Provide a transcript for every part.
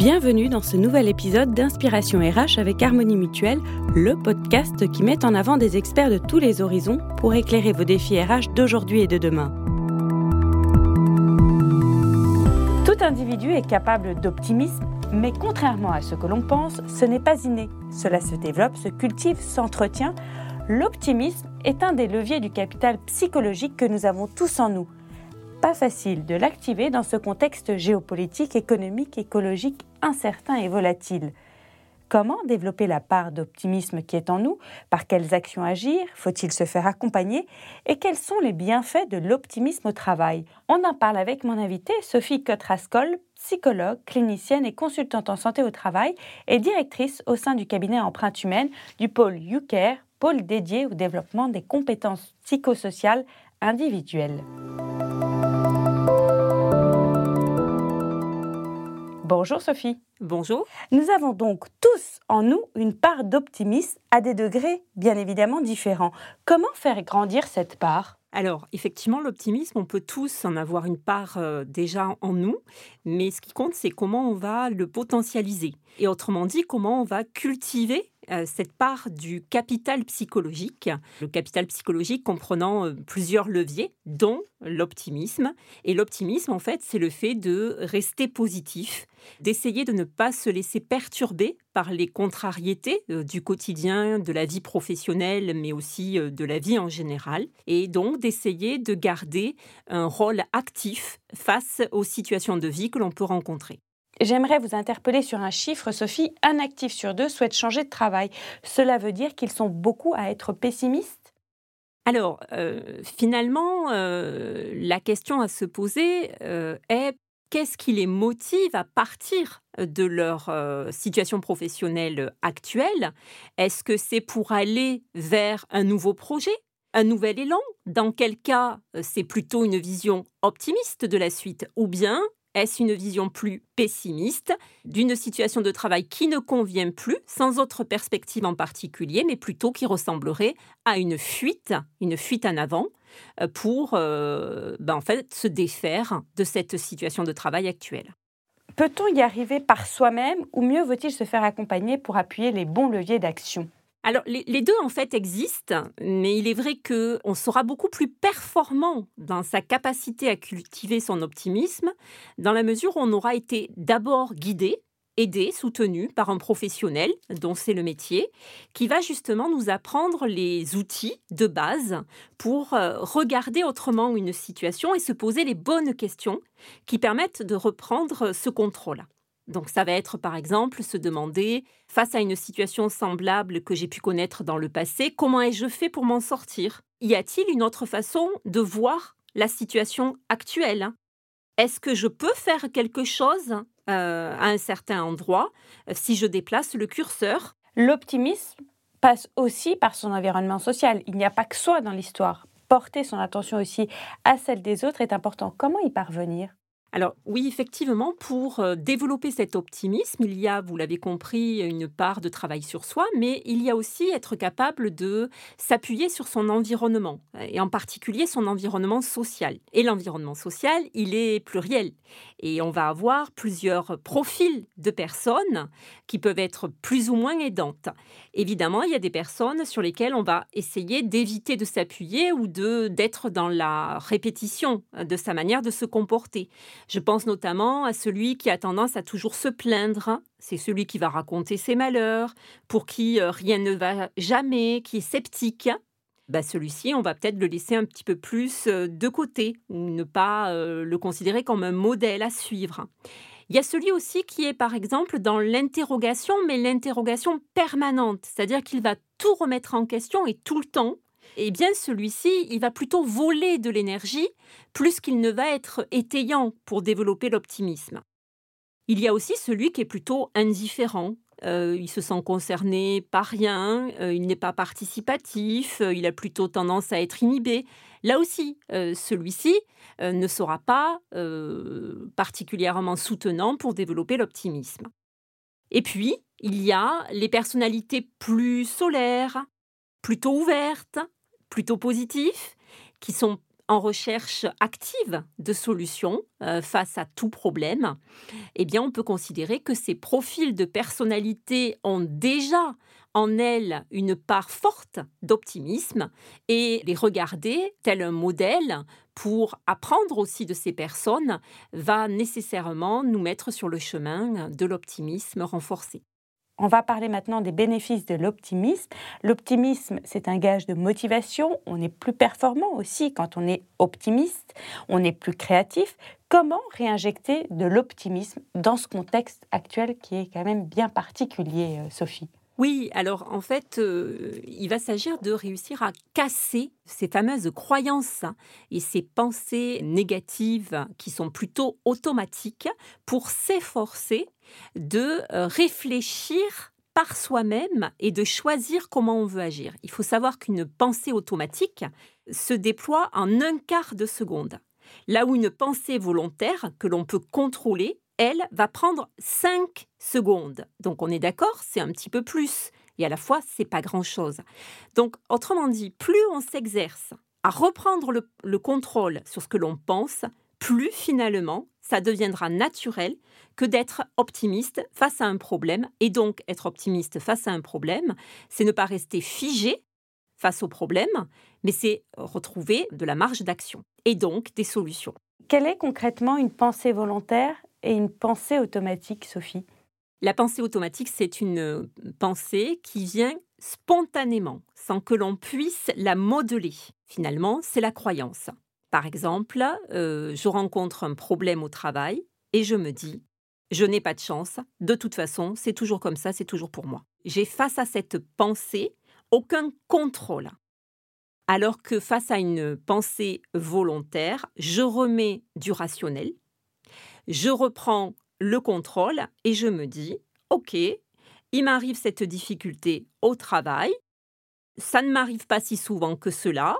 Bienvenue dans ce nouvel épisode d'Inspiration RH avec Harmonie Mutuelle, le podcast qui met en avant des experts de tous les horizons pour éclairer vos défis RH d'aujourd'hui et de demain. Tout individu est capable d'optimisme, mais contrairement à ce que l'on pense, ce n'est pas inné. Cela se développe, se cultive, s'entretient. L'optimisme est un des leviers du capital psychologique que nous avons tous en nous pas facile de l'activer dans ce contexte géopolitique, économique, écologique incertain et volatile. Comment développer la part d'optimisme qui est en nous? Par quelles actions agir? Faut-il se faire accompagner? Et quels sont les bienfaits de l'optimisme au travail? On en parle avec mon invitée Sophie Cotrascol, psychologue, clinicienne et consultante en santé au travail et directrice au sein du cabinet Empreinte Humaine du pôle UCARE, pôle dédié au développement des compétences psychosociales individuelles. Bonjour Sophie. Bonjour. Nous avons donc tous en nous une part d'optimisme à des degrés bien évidemment différents. Comment faire grandir cette part? Alors, effectivement, l'optimisme, on peut tous en avoir une part euh, déjà en nous, mais ce qui compte, c'est comment on va le potentialiser. Et autrement dit, comment on va cultiver cette part du capital psychologique, le capital psychologique comprenant euh, plusieurs leviers, dont l'optimisme. Et l'optimisme, en fait, c'est le fait de rester positif, d'essayer de ne pas se laisser perturber par les contrariétés euh, du quotidien, de la vie professionnelle, mais aussi de la vie en général, et donc d'essayer de garder un rôle actif face aux situations de vie que l'on peut rencontrer. J'aimerais vous interpeller sur un chiffre, Sophie. Un actif sur deux souhaite changer de travail. Cela veut dire qu'ils sont beaucoup à être pessimistes? Alors, euh, finalement, euh, la question à se poser euh, est qu'est-ce qui les motive à partir de leur situation professionnelle actuelle? Est-ce que c'est pour aller vers un nouveau projet un nouvel élan? Dans quel cas c'est plutôt une vision optimiste de la suite? Ou bien est-ce une vision plus pessimiste d'une situation de travail qui ne convient plus, sans autre perspective en particulier, mais plutôt qui ressemblerait à une fuite, une fuite en avant, euh, pour euh, ben, en fait, se défaire de cette situation de travail actuelle? Peut-on y arriver par soi-même ou mieux vaut-il se faire accompagner pour appuyer les bons leviers d'action? Alors, les, deux, en fait, existent, mais il est vrai qu'on sera beaucoup plus performant dans sa capacité à cultiver son optimisme, dans la mesure où on aura été d'abord guidé, aidé, soutenu par un professionnel, dont c'est le métier, qui va justement nous apprendre les outils de base pour euh, regarder autrement une situation et se poser les bonnes questions qui permettent de reprendre ce contrôle. Donc ça va être par exemple se demander, face à une situation semblable que j'ai pu connaître dans le passé, comment ai-je fait pour m'en sortir? Y a-t-il une autre façon de voir la situation actuelle? Est-ce que je peux faire quelque chose euh, à un certain endroit euh, si je déplace le curseur? L'optimisme passe aussi par son environnement social. Il n'y a pas que soi dans l'histoire. Porter son attention aussi à celle des autres est important. Comment y parvenir? Alors oui, effectivement, pour euh, développer cet optimisme, il y a, vous l'avez compris, une part de travail sur soi, mais il y a aussi être capable de s'appuyer sur son environnement, et en particulier son environnement social. Et l'environnement social, il est pluriel. Et on va avoir plusieurs profils de personnes qui peuvent être plus ou moins aidantes. Évidemment, il y a des personnes sur lesquelles on va essayer d'éviter de s'appuyer ou d'être dans la répétition de sa manière de se comporter. Je pense notamment à celui qui a tendance à toujours se plaindre. C'est celui qui va raconter ses malheurs, pour qui euh, rien ne va jamais, qui est sceptique. Bah, celui-ci, on va peut-être le laisser un petit peu plus euh, de côté, ou ne pas euh, le considérer comme un modèle à suivre. Il y a celui aussi qui est par exemple dans l'interrogation, mais l'interrogation permanente, c'est-à-dire qu'il va tout remettre en question et tout le temps, eh bien celui-ci, il va plutôt voler de l'énergie plus qu'il ne va être étayant pour développer l'optimisme. Il y a aussi celui qui est plutôt indifférent. Euh, il se sent concerné par rien, euh, il n'est pas participatif, euh, il a plutôt tendance à être inhibé. Là aussi, celui-ci ne sera pas particulièrement soutenant pour développer l'optimisme. Et puis, il y a les personnalités plus solaires, plutôt ouvertes, plutôt positifs, qui sont en recherche active de solutions euh, face à tout problème, eh bien, on peut considérer que ces profils de personnalité ont déjà en elles une part forte d'optimisme et les regarder tel un modèle pour apprendre aussi de ces personnes va nécessairement nous mettre sur le chemin de l'optimisme renforcé. On va parler maintenant des bénéfices de l'optimisme. L'optimisme, c'est un gage de motivation. On est plus performant aussi quand on est optimiste. On est plus créatif. Comment réinjecter de l'optimisme dans ce contexte actuel qui est quand même bien particulier, euh, Sophie? Oui, alors en fait, euh, il va s'agir de réussir à casser ces fameuses croyances et ces pensées négatives qui sont plutôt automatiques pour s'efforcer de euh, réfléchir par soi-même et de choisir comment on veut agir. Il faut savoir qu'une pensée automatique se déploie en un quart de seconde, là où une pensée volontaire que l'on peut contrôler elle, va prendre 5 secondes. Donc on est d'accord, c'est un petit peu plus. Et à la fois, c'est pas grand-chose. Donc, autrement dit, plus on s'exerce à reprendre le, le contrôle sur ce que l'on pense, plus finalement, ça deviendra naturel que d'être optimiste face à un problème. Et donc, être optimiste face à un problème, c'est ne pas rester figé face au problème, mais c'est retrouver de la marge d'action et donc des solutions. Quelle est concrètement une pensée volontaire et une pensée automatique, Sophie La pensée automatique, c'est une euh, pensée qui vient spontanément, sans que l'on puisse la modeler. Finalement, c'est la croyance. Par exemple, euh, je rencontre un problème au travail et je me dis, je n'ai pas de chance, de toute façon, c'est toujours comme ça, c'est toujours pour moi. J'ai face à cette pensée aucun contrôle. Alors que face à une pensée volontaire, je remets du rationnel, je reprends le contrôle et je me dis, OK, il m'arrive cette difficulté au travail, ça ne m'arrive pas si souvent que cela,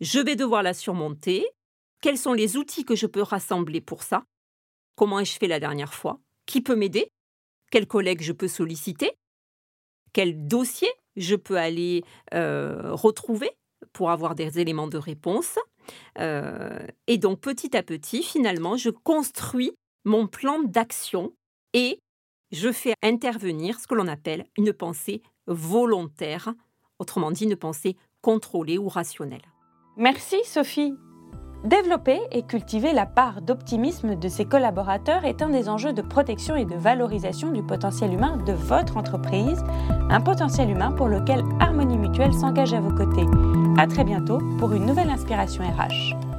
je vais devoir la surmonter, quels sont les outils que je peux rassembler pour ça, comment ai-je fait la dernière fois, qui peut m'aider, quel collègue je peux solliciter, quel dossier je peux aller euh, retrouver pour avoir des éléments de réponse? Euh, et donc petit à petit, finalement, je construis mon plan d'action et je fais intervenir ce que l'on appelle une pensée volontaire, autrement dit une pensée contrôlée ou rationnelle. Merci Sophie. Développer et cultiver la part d'optimisme de ses collaborateurs est un des enjeux de protection et de valorisation du potentiel humain de votre entreprise, un potentiel humain pour lequel Harmonie Mutuelle s'engage à vos côtés. À très bientôt pour une nouvelle inspiration RH.